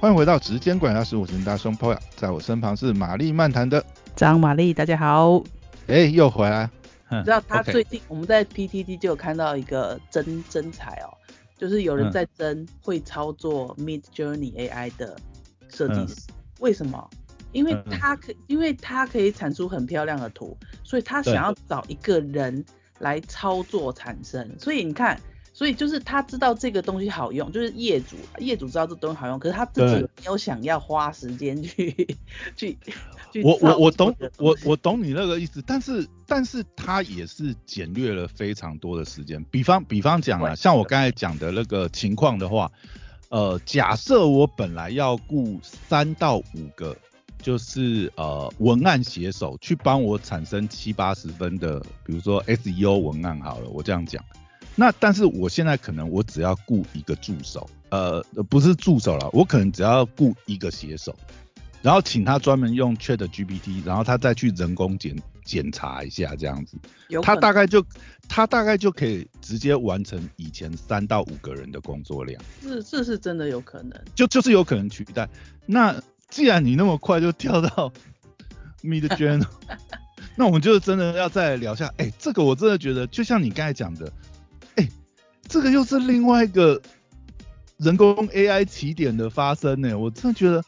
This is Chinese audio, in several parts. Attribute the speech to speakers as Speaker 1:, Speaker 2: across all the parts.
Speaker 1: 欢迎回到直间管大师，我是大胸 p o 在我身旁是玛丽漫谈的
Speaker 2: 张玛丽，大家好。
Speaker 1: 哎，又回来。
Speaker 2: 你知道他最近我们在 PTT 就有看到一个真真才哦，就是有人在争会操作 Mid Journey AI 的设计师，为什么？因为他可，因为他可以产出很漂亮的图，所以他想要找一个人来操作产生。所以你看。所以就是他知道这个东西好用，就是业主，业主知道这东西好用，可是他自己没有想要花时间去去 去。
Speaker 1: 我我我懂，我我懂你那个意思，但是但是他也是简略了非常多的时间。比方比方讲啊，像我刚才讲的那个情况的话，呃，假设我本来要雇三到五个，就是呃文案写手去帮我产生七八十分的，比如说 SEO 文案好了，我这样讲。那但是我现在可能我只要雇一个助手，呃，不是助手了，我可能只要雇一个写手，然后请他专门用 Chat GPT，然后他再去人工检检查一下这样子，他大概就他大概就可以直接完成以前三到五个人的工作量。
Speaker 2: 是，这是真的有可能，
Speaker 1: 就就是有可能取代。那既然你那么快就跳到 Mid Journey，那我们就真的要再聊下，哎，这个我真的觉得就像你刚才讲的。这个又是另外一个人工 AI 起点的发生呢，我真的觉得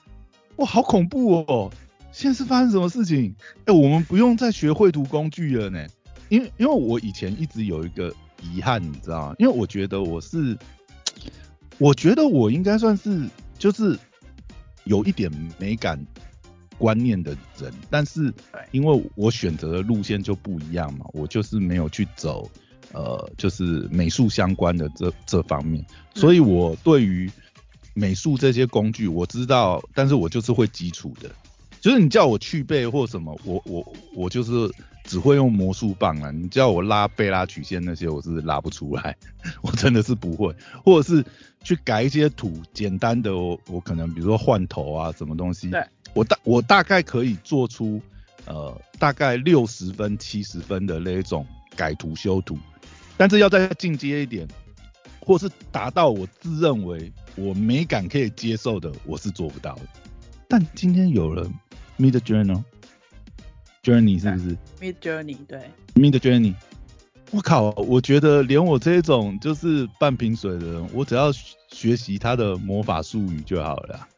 Speaker 1: 哇，好恐怖哦！现在是发生什么事情？哎，我们不用再学绘图工具了呢，因为因为我以前一直有一个遗憾，你知道吗？因为我觉得我是，我觉得我应该算是就是有一点美感观念的人，但是因为我选择的路线就不一样嘛，我就是没有去走。呃，就是美术相关的这这方面，所以我对于美术这些工具我知道，但是我就是会基础的，就是你叫我去背或什么，我我我就是只会用魔术棒啊，你叫我拉贝拉曲线那些，我是拉不出来，我真的是不会，或者是去改一些图，简单的我我可能比如说换头啊什么东西，我大我大概可以做出呃大概六十分七十分的那一种改图修图。但是要再进阶一点，或是达到我自认为我美感可以接受的，我是做不到的。但今天有了 Mid Journey，Journey 是不是
Speaker 2: ？Mid Journey 对
Speaker 1: ，Mid Journey，我靠，我觉得连我这种就是半瓶水的人，我只要学习他的魔法术语就好了。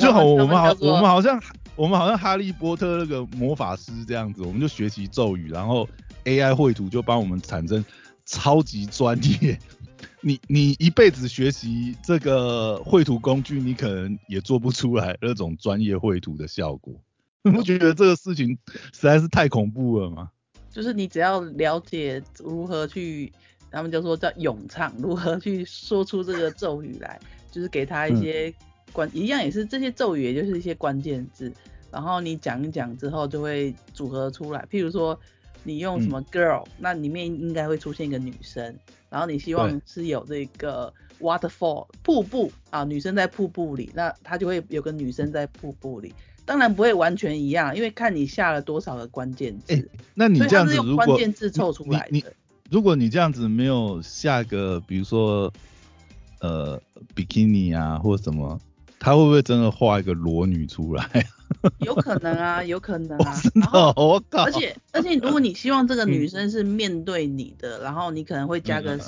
Speaker 1: 就好，我们好，我们好像我们好像哈利波特那个魔法师这样子，我们就学习咒语，然后 AI 绘图就帮我们产生。超级专业，你你一辈子学习这个绘图工具，你可能也做不出来那种专业绘图的效果。你不觉得这个事情实在是太恐怖了吗？
Speaker 2: 就是你只要了解如何去，他们就说叫咏唱，如何去说出这个咒语来，就是给他一些关，一样也是这些咒语，也就是一些关键字，然后你讲一讲之后就会组合出来，譬如说。你用什么 girl，那里面应该会出现一个女生，然后你希望是有这个 waterfall 瀑布啊，女生在瀑布里，那它就会有个女生在瀑布里，当然不会完全一样，因为看你下了多少个关键字。
Speaker 1: 那你这样子
Speaker 2: 如果关键字凑出来
Speaker 1: 的，如果你这样子没有下个，比如说呃 bikini 啊或什么，他会不会真的画一个裸女出来？
Speaker 2: 有可能啊，有可能啊。
Speaker 1: 真的，我靠！
Speaker 2: 而且而且，如果你希望这个女生是面对你的，然后你可能会加个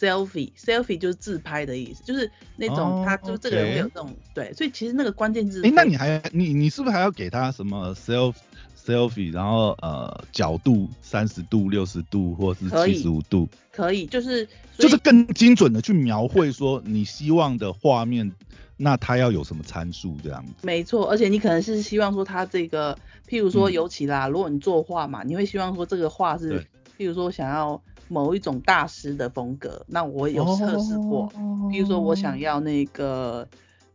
Speaker 2: selfie，selfie 就是自拍的意思，就是那种他就这个人会有这种对，所以其实那个关键字。
Speaker 1: 哎，那你还你你是不是还要给他什么 self selfie，然后呃角度三十度、六十度或是七十五度？
Speaker 2: 可以，就是
Speaker 1: 就是更精准的去描绘说你希望的画面。那他要有什么参数这样子？
Speaker 2: 没错，而且你可能是希望说他这个，譬如说尤其啦，如果你作画嘛，你会希望说这个画是，譬如说想要某一种大师的风格，那我有测试过，譬如说我想要那个，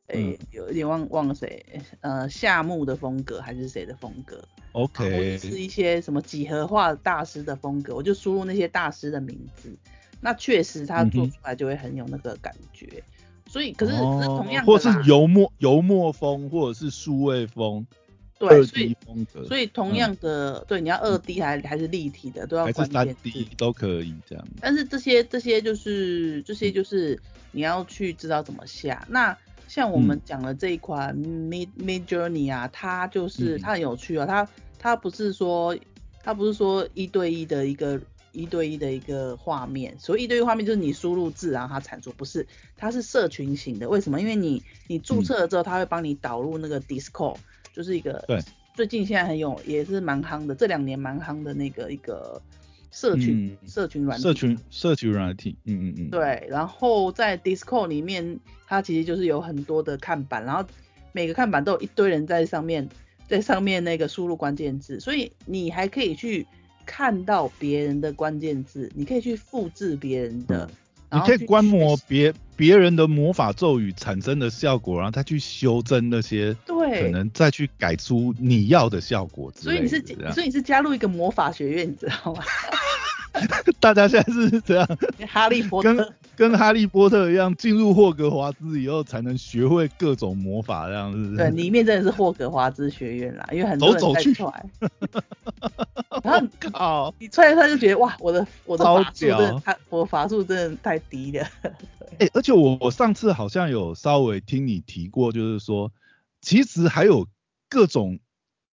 Speaker 2: 诶，有一点忘忘了谁，呃，夏目的风格还是谁的风格
Speaker 1: ？OK，
Speaker 2: 是一些什么几何画大师的风格，我就输入那些大师的名字，那确实他做出来就会很有那个感觉。所以，可是可是同样的，
Speaker 1: 或是油墨油墨风，或者是数位风，
Speaker 2: 对，所以风格，所以同样的，对，你要二 D 还还是立体的，都要关键
Speaker 1: 字都可以这样。
Speaker 2: 但是这些这些就是这些就是你要去知道怎么下。那像我们讲的这一款 Mid Mid Journey 啊，它就是
Speaker 1: 嗯
Speaker 2: 它很有趣哦，它它不是说它不是说一对一的一个一对一的一个画面，所以一对一画面就是你输入字然后它产出，不是，它是社群型的。为什么？因为你你注册了之后，它会帮你导入那个 Discord，就是一个
Speaker 1: 对。
Speaker 2: 最近现在很有也是蛮夯的，这两年蛮夯的那个一个社群、
Speaker 1: 嗯。
Speaker 2: 社群软体。
Speaker 1: 社群社群软体，嗯嗯嗯，
Speaker 2: 对，然后在 Discord 里面，它其实就是有很多的看板，然后每个看板都有一堆人在上面，在上面那个输入关键字，所以你还可以去看到别人的关键字，你可以去复制别人的，
Speaker 1: 嗯你可以观摩别别人的魔法咒语产生的效果，然后再去修正那些，
Speaker 2: 对
Speaker 1: 可能再去改出你要的效果之
Speaker 2: 所以你是所以你是加入一个魔法学院，你知道吗？
Speaker 1: 大家现在是这样，
Speaker 2: 哈利波特。
Speaker 1: 跟哈利波特一样，进入霍格华兹以后才能学会各种魔法，这样是不是？
Speaker 2: 对，里面真的是霍格华兹学院啦，因为很多人
Speaker 1: 走走去
Speaker 2: 在踹，然后你
Speaker 1: 靠，
Speaker 2: 你踹一踹就觉得哇，我的我的
Speaker 1: 超
Speaker 2: 法术真的我法术真的太低了。
Speaker 1: 哎、而且我我上次好像有稍微听你提过，就是说，其实还有各种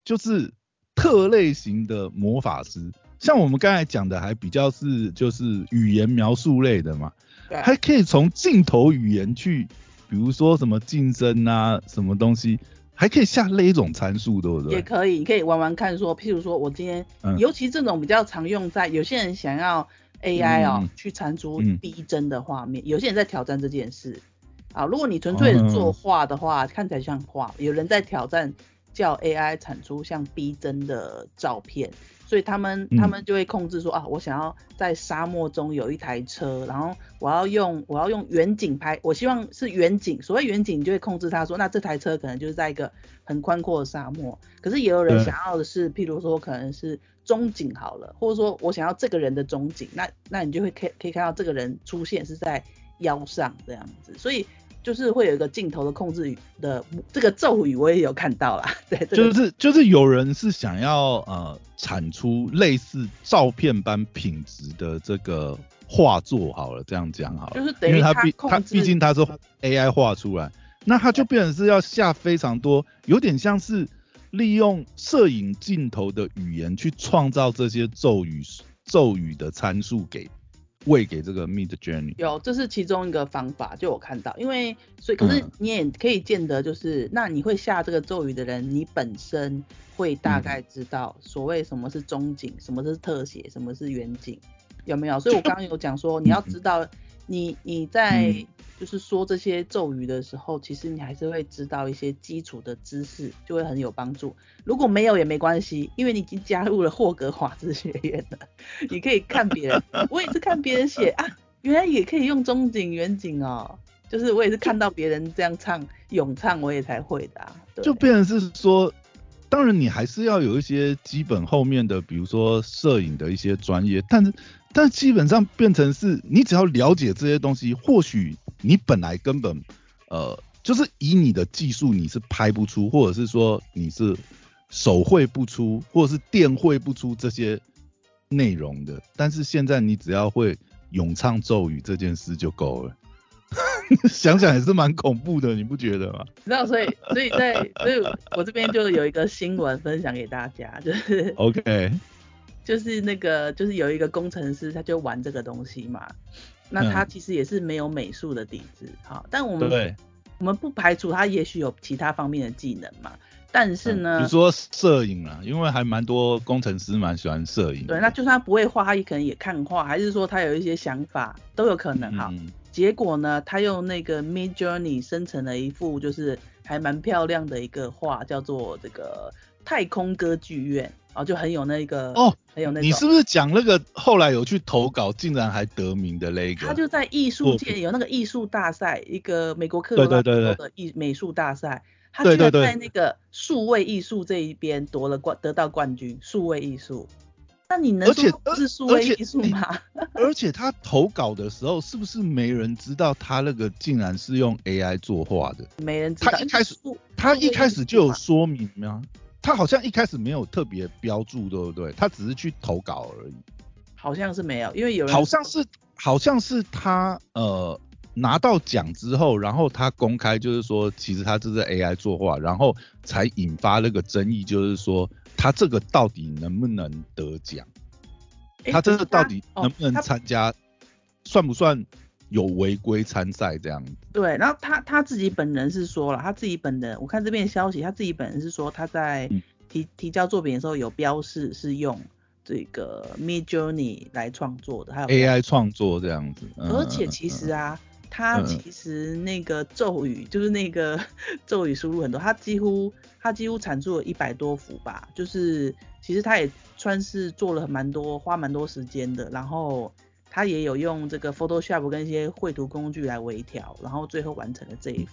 Speaker 1: 就是特类型的魔法师，像我们刚才讲的，还比较是就是语言描述类的嘛，还可以从镜头语言去，比如说什么近身啊，什么东西，还可以下那种参数，对不对？
Speaker 2: 也可以，你可以玩玩看说，譬如说我今天，
Speaker 1: 嗯
Speaker 2: 尤其这种比较常用在有些人想要 AI 哦、
Speaker 1: 嗯嗯
Speaker 2: 去产出
Speaker 1: 嗯
Speaker 2: 逼真的画面，有些人在挑战这件事。啊，如果你纯粹是作
Speaker 1: 嗯
Speaker 2: 画的话，看起来像画，有人在挑战叫 AI 产出像逼真的照片，所以他们
Speaker 1: 嗯
Speaker 2: 他们就会控制说啊，我想要在沙漠中有一台车，然后我要用我要用远景拍，我希望是远景。所谓远景，你就会控制他说，那这台车可能就是在一个很宽阔的沙漠。可是也有人想要的是，譬如说可能是中景好了，或者说我想要这个人的中景，那那你就会可以可以看到这个人出现是在腰上这样子，所以。就是会有一个镜头的控制的这个咒语，我也有看到啦。对，这个
Speaker 1: 就是就是有人是想要呃产出类似照片般品质的这个画作好了，这样讲好了，
Speaker 2: 就是等于
Speaker 1: 因为它毕它
Speaker 2: 它控制
Speaker 1: 毕竟它是 AI 画出来，那它就变成是要下非常多，有点像是利用摄影镜头的语言去创造这些咒语咒语的参数给喂给这个 Mid Journey。
Speaker 2: 有，这是其中一个方法，就我看到，因为所以可是
Speaker 1: 嗯
Speaker 2: 你也可以见得，就是、那你会下这个咒语的人，你本身会大概知道所谓什么是中景，什么是特写，什么是远景，有没有？所以我刚刚有讲说，你要知道你你在
Speaker 1: 嗯
Speaker 2: 就是说这些咒语的时候，其实你还是会知道一些基础的知识，就会很有帮助。如果没有也没关系，因为你已经加入了霍格华兹学院了，你可以看别人。我也是看别人写啊，原来也可以用中景、远景哦。就是我也是看到别人这样唱咏唱，我也才会的
Speaker 1: 就变成是说，当然你还是要有一些基本后面的，比如说摄影的一些专业，但是但基本上变成是你只要了解这些东西，或许你本来根本呃就是以你的技术你是拍不出，或者是说你是手绘不出，或者是电绘不出这些内容的，但是现在你只要会咏唱咒语这件事就够了。想想也是蛮恐怖的，你不觉得吗？
Speaker 2: 知道，所以所以在所以我这边就有一个新闻分享给大家，就是
Speaker 1: ？OK，
Speaker 2: 就是那个就是有一个工程师，他就玩这个东西嘛。那他
Speaker 1: 嗯
Speaker 2: 其实也是没有美术的底子，好，但我们
Speaker 1: 对。
Speaker 2: 我们不排除他也许有其他方面的技能嘛。但是呢，
Speaker 1: 嗯比如说摄影啊，因为还蛮多工程师蛮喜欢摄影。
Speaker 2: 对，那就算他不会画，他也可能也看画，还是说他有一些想法，都有可能哈。
Speaker 1: 嗯
Speaker 2: 结果呢，他用那个 Mid Journey 生成了一幅就是还蛮漂亮的一个画，叫做这个太空歌剧院，啊，就很有那个
Speaker 1: 哦，
Speaker 2: 很有那个。
Speaker 1: 你是不是讲那个后来有去投稿，竟然还得名的那个？
Speaker 2: 他就在艺术界有那个艺术大赛，一个美国科罗拉
Speaker 1: 对对对
Speaker 2: 多的艺美术大赛，他居然
Speaker 1: 对对对
Speaker 2: 在那个数位艺术这一边夺了冠，得到冠军，数位艺术。那你能
Speaker 1: 而且
Speaker 2: 说不是数
Speaker 1: 而且
Speaker 2: 位艺术吗？
Speaker 1: 而且他投稿的时候，是不是没人知道他那个竟然是用 AI 作画的？
Speaker 2: 没人知道。
Speaker 1: 他一开始他一开始就有说明吗？他好像一开始没有特别标注，对不对？他只是去投稿而已。
Speaker 2: 好像是没有，因为有人
Speaker 1: 好像是好像是他呃拿到奖之后，然后他公开就是说，其实他这是 AI 作画，然后才引发那个争议，就是说他这个到底能不能得奖？他这个到底能不能参加？算不算有违规参赛这样子？
Speaker 2: 对，然后他他自己本人是说了，他自己本人，我看这边消息，他自己本人是说他在提提交作品的时候有标示是用这个 Mid Journey 来创作的，还有
Speaker 1: AI 创作这样子。
Speaker 2: 而且其实啊。他其实那个咒语就是那个 咒语输入很多，他几乎他几乎产出了一百多幅吧，就是其实他也算是做了蛮多花蛮多时间的，然后他也有用这个 Photoshop 跟一些绘图工具来微调，然后最后完成了这一幅。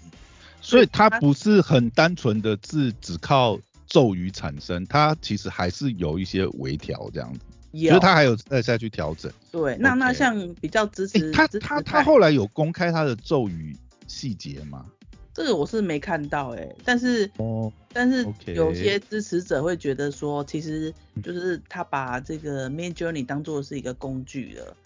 Speaker 1: 所以他不是很单纯的字只靠咒语产生，他其实还是有一些微调这样子。
Speaker 2: 有，
Speaker 1: 就他还有再下去调整。
Speaker 2: 对，那那像比较支持
Speaker 1: 他他他后来有公开他的咒语细节吗？
Speaker 2: 这个我是没看到哎，但是哦，但是有些支持者会觉得说，其实就是他把这个 Mid Journey 当做是一个工具了。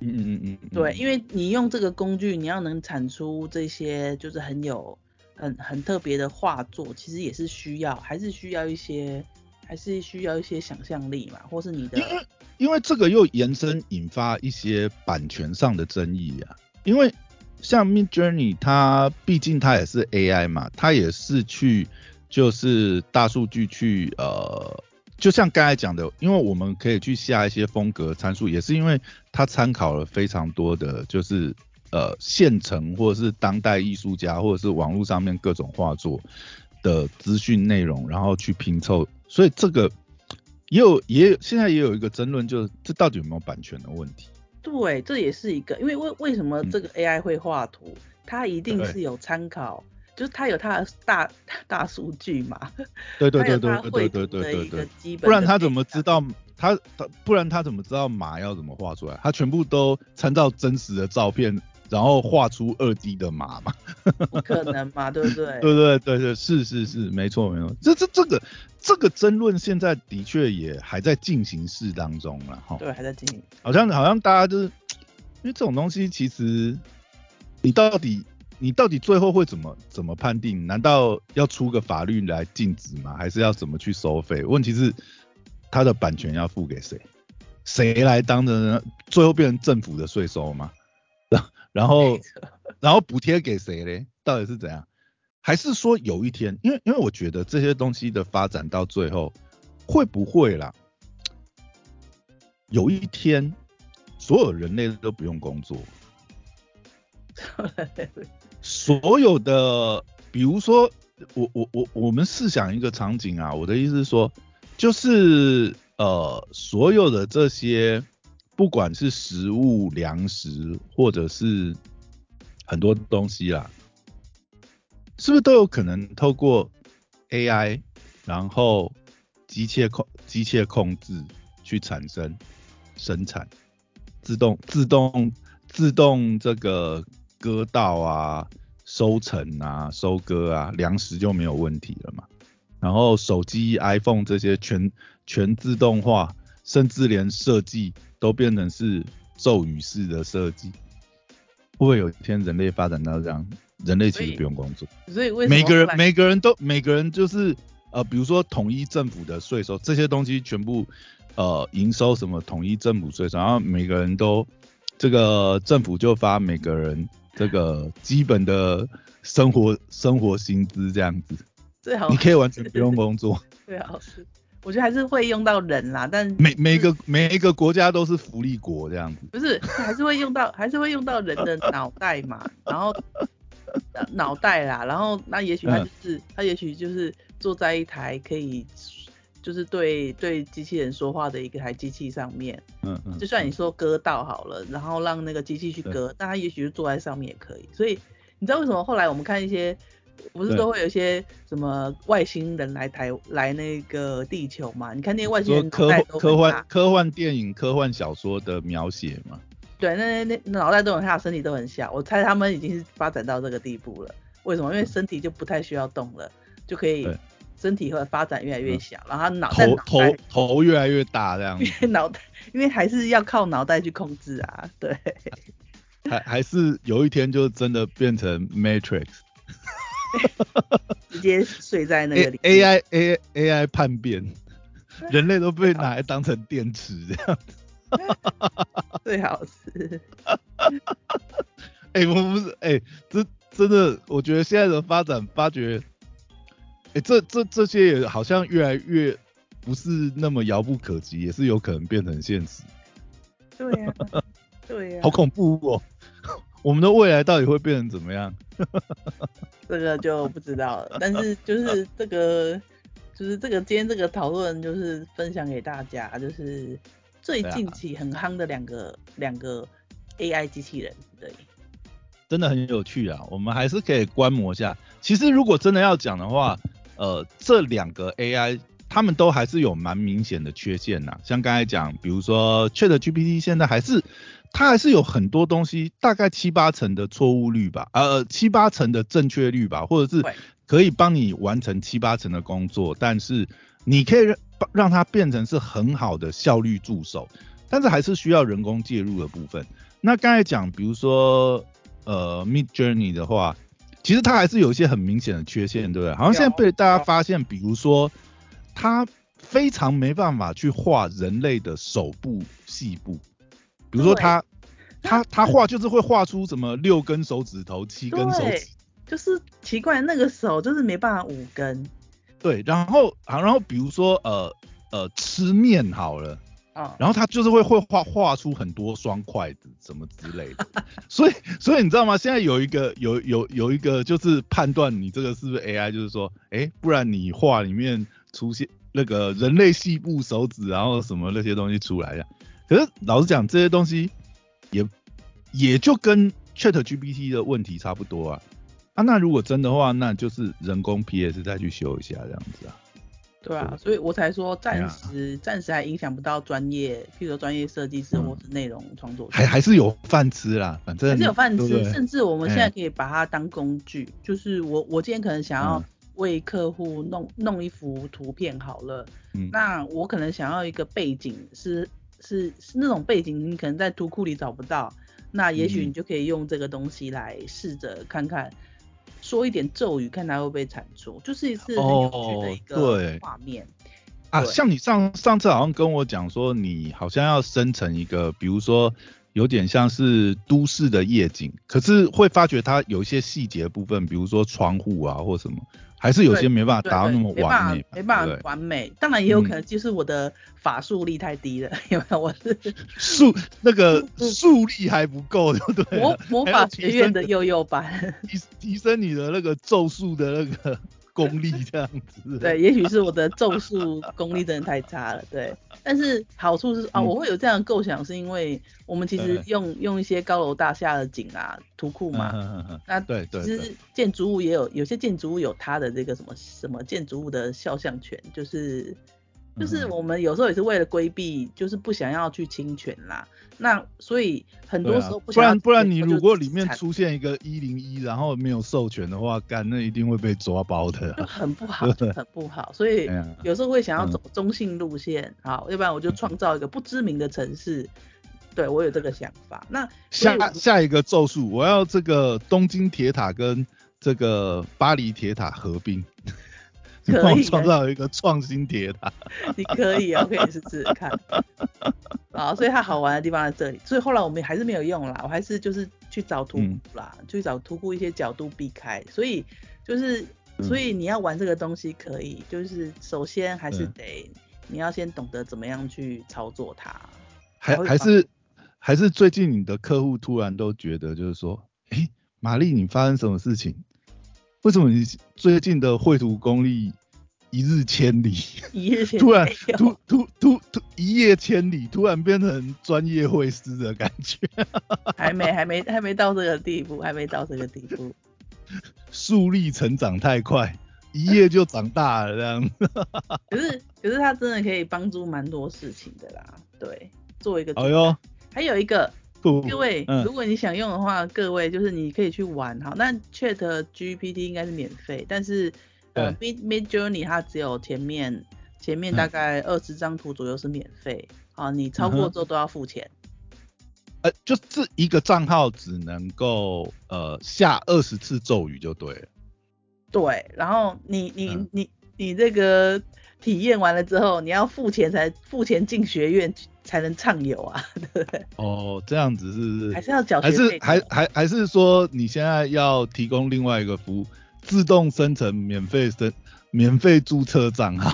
Speaker 1: 嗯嗯嗯嗯。
Speaker 2: 对，因为你用这个工具，你要能产出这些就是很有很很特别的画作，其实也是需要，还是需要一些。还是需要一些想象力嘛，或是你的，
Speaker 1: 因为因为这个又延伸引发一些版权上的争议啊。因为像 Mid Journey，它毕竟它也是 AI 嘛，它也是去就是大数据去呃，就像刚才讲的，因为我们可以去下一些风格参数，也是因为它参考了非常多的就是呃现成或者是当代艺术家或者是网络上面各种画作的资讯内容，然后去拼凑。所以这个也有也有现在也有一个争论，就是这到底有没有版权的问题？
Speaker 2: 对，这也是一个，因为为为什么这个 AI 会画图，它一定是有参考，就是它有它的大大数据嘛。
Speaker 1: 对对对对对对对对对。不然他怎么知道他他不然他怎么知道马要怎么画出来？他全部都参照真实的照片。然后画出二 D 的马嘛？
Speaker 2: 不可能嘛，对不对？
Speaker 1: 对对对对，是是是，没错没错。这这这个这个争论现在的确也还在进行式当中了哈。
Speaker 2: 对，还在进行。
Speaker 1: 好像好像大家就是，因为这种东西其实你到底你到底最后会怎么怎么判定？难道要出个法律来禁止吗？还是要怎么去收费？问题是它的版权要付给谁？谁来当的？最后变成政府的税收吗？然后，然后补贴给谁嘞？到底是怎样？还是说有一天，因为因为我觉得这些东西的发展到最后，会不会啦？有一天，所有人类都不用工作，所有的，比如说，我我我我们试想一个场景啊，我的意思是说，就是呃，所有的这些。不管是食物、粮食，或者是很多东西啦，是不是都有可能透过 AI，然后机械控、机械控制去产生生产，自动、自动、自动这个割稻啊、收成啊、收割啊，粮食就没有问题了嘛？然后手机、iPhone 这些全全自动化，甚至连设计。都变成是咒语式的设计，会不会有一天人类发展到这样？人类其实不用工作，
Speaker 2: 所以为
Speaker 1: 每个人每个人都每个人就是呃，比如说统一政府的税收，这些东西全部呃营收什么统一政府税收，然后每个人都这个政府就发每个人这个基本的生活生活薪资这样子，
Speaker 2: 最好
Speaker 1: 你可以完全不用工作，
Speaker 2: 最好是。我觉得还是会用到人啦，但
Speaker 1: 每每个每一个国家都是福利国这样子，
Speaker 2: 不是还是会用到还是会用到人的脑袋嘛，然后脑袋啦，然后那也许他就是他也许就是坐在一台可以就是对对机器人说话的一个台机器上面，嗯嗯，就算你说割到好了，然后让那个机器去割，那他也许就坐在上面也可以，所以你知道为什么后来我们看一些。不是都会有一些什么外星人来台来那个地球嘛？你看那些外星人
Speaker 1: 科科幻科幻电影、科幻小说的描写嘛？
Speaker 2: 对，那那那脑袋都很大，身体都很小。我猜他们已经是发展到这个地步了。为什么？因为身体就不太需要动了，就可以身体会发展越来越小，然后脑
Speaker 1: 头头头越来越大这样。
Speaker 2: 因为脑袋，因为还是要靠脑袋去控制啊。对。
Speaker 1: 还还是有一天就真的变成 Matrix，
Speaker 2: 直接睡在那个里
Speaker 1: A I A A I 叛变，人类都被拿来当成电池这样。
Speaker 2: 最好是。
Speaker 1: 哎，我不是哎，这真的，我觉得现在的发展发觉，哎，这这这些也好像越来越不是那么遥不可及，也是有可能变成现实。
Speaker 2: 对呀，对呀。
Speaker 1: 好恐怖哦！我们的未来到底会变成怎么样？
Speaker 2: 这个就不知道了。但是就是这个，就是这个今天这个讨论，就是分享给大家，就是最近期很夯的两个两个 AI 机器人，对。
Speaker 1: 真的很有趣啊，我们还是可以观摩一下。其实如果真的要讲的话，呃，这两个 AI 他们都还是有蛮明显的缺陷呐。像刚才讲，比如说 Chat GPT 现在还是它还是有很多东西，大概七八成的错误率吧，呃，七八成的正确率吧，或者是可以帮你完成七八成的工作，但是你可以让让它变成是很好的效率助手，但是还是需要人工介入的部分。那刚才讲，比如说。呃，Mid Journey 的话，其实它还是有一些很明显的缺陷，对不对？好像现在被大家发现，比如说它非常没办法去画人类的手部细部，比如说它它它画就是会画出什么六根手指头、七根手指，
Speaker 2: 就是奇怪那个手就是没办法五根。
Speaker 1: 对，然后啊，然后比如说呃呃吃面好了。然后他就是会会画画出很多双筷子什么之类的，所以所以你知道吗？现在有一个有有有一个就是判断你这个是不是 AI，就是说，哎，不然你画里面出现那个人类细部手指，然后什么那些东西出来的。可是老实讲，这些东西也也就跟 Chat GPT 的问题差不多啊。啊，那如果真的话，那就是人工 PS 再去修一下这样子啊。
Speaker 2: 对啊，所以我才说暂时暂时还影响不到专业，譬如说专业设计师或是内容创作。
Speaker 1: 还还是有饭吃啦，反正
Speaker 2: 还是有饭吃，甚至我们现在可以把它当工具。就是我我今天可能想要为客户弄弄一幅图片好了，那我可能想要一个背景是是是那种背景，你可能在图库里找不到，那也许你就可以用这个东西来试着看看。说一点咒语，看它会不会产出，就是一次很有趣的一个画面
Speaker 1: 啊。像你上上次好像跟我讲说，你好像要生成一个，比如说有点像是都市的夜景，可是会发觉它有一些细节部分，比如说窗户啊或什么。还是有些没办法达到那么完美，
Speaker 2: 没办法完美。当然也有可能就是我的法术力太低了，因为我是
Speaker 1: 术那个术力还不够，对不对？
Speaker 2: 魔魔法学院的幼幼班，
Speaker 1: 提提升你的那个咒术的那个。功力这样子，
Speaker 2: 对，也许是我的咒术功力真的太差了，对。但是好处是啊，我会有这样的构想，是因为我们其实用用一些高楼大厦的景啊，图库嘛，那
Speaker 1: 对对，
Speaker 2: 其实建筑物也有，有些建筑物有它的这个什么什么建筑物的肖像权，就是。就是我们有时候也是为了规避，就是不想要去侵权啦。那所以很多时候不
Speaker 1: 然不然你如果里面出现一个一零一，然后没有授权的话，干那一定会被抓包的。
Speaker 2: 就很不好，很不好。所以有时候会想要走中性路线，好，要不然我就创造一个不知名的城市。对我有这个想法。那
Speaker 1: 下下一个咒术，我要这个东京铁塔跟这个巴黎铁塔合并。
Speaker 2: 可以
Speaker 1: 创造一个创新铁塔，
Speaker 2: 你可以啊，我可以试试看。啊，所以它好玩的地方在这里。所以后来我们还是没有用啦，我还是就是去找图库啦，去找图库一些角度避开。所以就是，所以你要玩这个东西可以，就是首先还是得你要先懂得怎么样去操作它。
Speaker 1: 还还是还是最近你的客户突然都觉得就是说，哎，玛丽你发生什么事情？为什么你最近的绘图功力一日千里？
Speaker 2: 一日千里，
Speaker 1: 突然突突突突一夜千里，突然变成专业绘师的感觉。
Speaker 2: 还没还没还没到这个地步，还没到这个地步。
Speaker 1: 树立成长太快，一夜就长大了这样。
Speaker 2: 可是可是他真的可以帮助蛮多事情的啦。对，做一个。哎呦，还有一个。各位，如果你想用的话，各位就是你可以去玩哈。那 Chat GPT 应该是免费，但是呃 Mid Mid Journey 它只有前面前面大概二十张图左右是免费，啊，你超过之后都要付钱。
Speaker 1: 呃，就这一个账号只能够呃下二十次咒语就对了。
Speaker 2: 对，然后你你
Speaker 1: 嗯
Speaker 2: 你你这个体验完了之后，你要付钱才付钱进学院才能畅游啊，对不对？
Speaker 1: 哦，这样子是不是？
Speaker 2: 还是要缴
Speaker 1: 还？是还还还是说你现在要提供另外一个服务，自动生成免费生免费注册账号，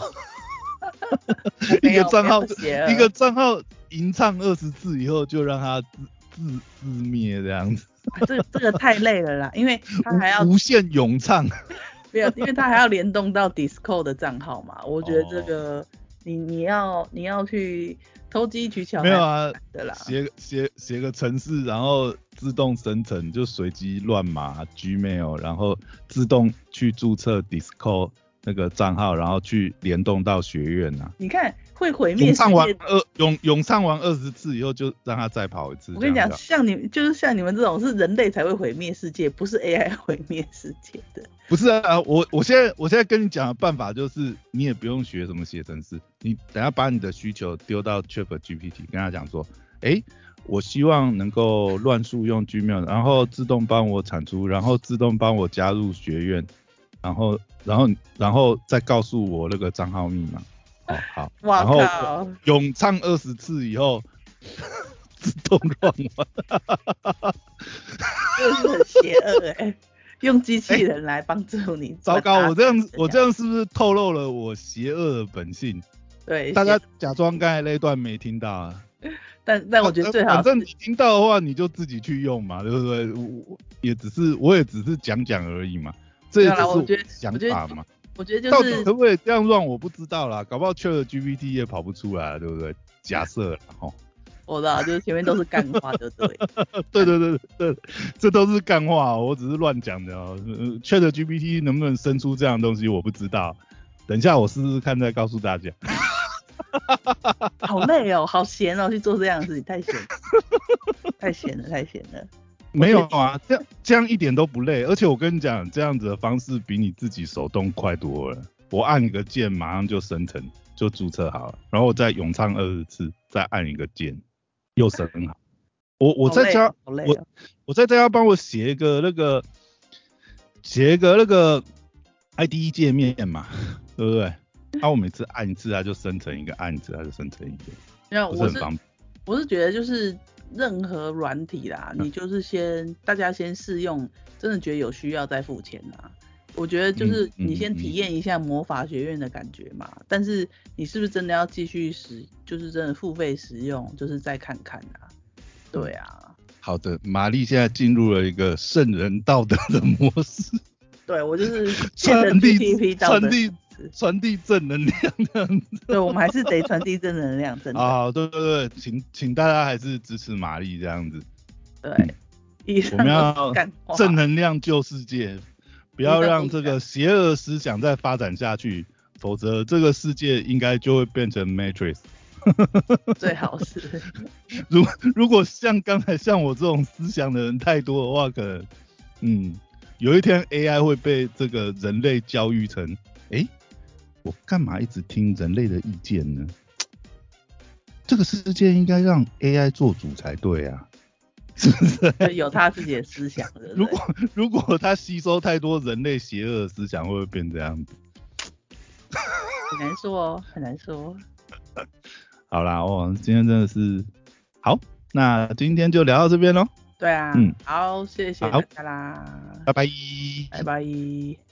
Speaker 1: 一个账号一个账号吟唱二十次以后就让它自自自灭这样子，
Speaker 2: 啊这这个太累了啦，因为他还要
Speaker 1: 无无限咏唱。
Speaker 2: 没有，因为他还要联动到 Discord 的账号嘛。我觉得这
Speaker 1: 哦
Speaker 2: 个你你要你要去投机取巧
Speaker 1: 没有啊
Speaker 2: 对啦。
Speaker 1: 写写写个程式，然后自动生成，就随机乱码 Gmail，然后自动去注册 Discord 那个账号，然后去联动到学院啊、
Speaker 2: 你看会毁灭世
Speaker 1: 咏唱完
Speaker 2: 界。
Speaker 1: 二咏咏唱完二十次以后，就让他再跑一次。
Speaker 2: 我跟你讲，像你就是像你们这种是人类才会毁灭世界，不是 AI 毁灭世界的。
Speaker 1: 不是啊，我我现在我现在跟你讲的办法就是，你也不用学什么写程式，你等下把你的需求丢到 Chat GPT，跟他讲说，哎、我希望能够乱数用 Gmail，然后自动帮我产出，然后自动帮我加入学院，然后然后然后再告诉我那个账号密码。哦，好，
Speaker 2: 哇
Speaker 1: 然后！咏唱二十次以后，自动乱玩。
Speaker 2: 真的是很邪恶哎、用机器人来帮助你、
Speaker 1: 糟糕，我这样我这
Speaker 2: 样
Speaker 1: 样是不是透露了我邪恶的本性？
Speaker 2: 对
Speaker 1: 大家假装刚才那一段没听到啊。
Speaker 2: 但但我觉得最好是
Speaker 1: 反正你听到的话，你就自己去用嘛，对不对？我我也只是我也只是讲讲而已嘛，这也只是想法嘛。
Speaker 2: 我觉得就是
Speaker 1: 底可不可以这样乱，我不知道啦，搞不好 Chat GPT 也跑不出来，对不对？假设啦，吼，
Speaker 2: 我知道，就是前面都是干话，对不 对？
Speaker 1: 对对对对，这都是干话哦，我只是乱讲的哦。呃 Chat GPT 能不能生出这样的东西，我不知道。等一下我试试看，再告诉大家。
Speaker 2: 好累哦，好闲哦，去做这样的事情，太闲了，太闲了，太闲了。
Speaker 1: 没有啊，这样这样一点都不累，而且我跟你讲，这样子的方式比你自己手动快多了。我按一个键，马上就生成，就注册好了，然后我再咏唱二十次，再按一个键，又生好。我我在家，我我在家帮我写一个那个，写一个那个 IDE 界面嘛，对不对？那、我每次按一次，它就生成一个；按一次，它就生成一个，不是很方便。
Speaker 2: 我是觉得就是任何软体啦，
Speaker 1: 嗯
Speaker 2: 你就是先大家先试用，真的觉得有需要再付钱啦。我觉得就是你先
Speaker 1: 嗯
Speaker 2: 体验一下魔法学院的感觉嘛，但是你是不是真的要继续使，就是真的付费使用，就是再看看啊。对啊，
Speaker 1: 好的，玛丽现在进入了一个圣人道德的模式。
Speaker 2: 对我就是
Speaker 1: 传递传递传递正能量这样子。
Speaker 2: 对，我们还是得传递正能量，真的。
Speaker 1: 啊，对对对，请请大家还是支持玛丽这样子，
Speaker 2: 对，以上
Speaker 1: 我们要。正能量救世界，不要让这个邪恶思想再发展下去，否则这个世界应该就会变成 Matrix。
Speaker 2: 最好是，
Speaker 1: 如如果像刚才像我这种思想的人太多的话，可能嗯，有一天 AI 会被这个人类教育成，诶，我干嘛一直听人类的意见呢？这个世界应该让 AI 做主才对啊，是不是？
Speaker 2: 有他自己的思想的。
Speaker 1: 如果如果他吸收太多人类邪恶的思想，会不会变这样子？
Speaker 2: 很难说哦，很难说。
Speaker 1: 好啦，哦，今天真的是好，那今天就聊到这边喽，
Speaker 2: 对啊，
Speaker 1: 嗯
Speaker 2: 好，谢谢
Speaker 1: 好
Speaker 2: 大家啦，
Speaker 1: 拜拜。
Speaker 2: 拜拜。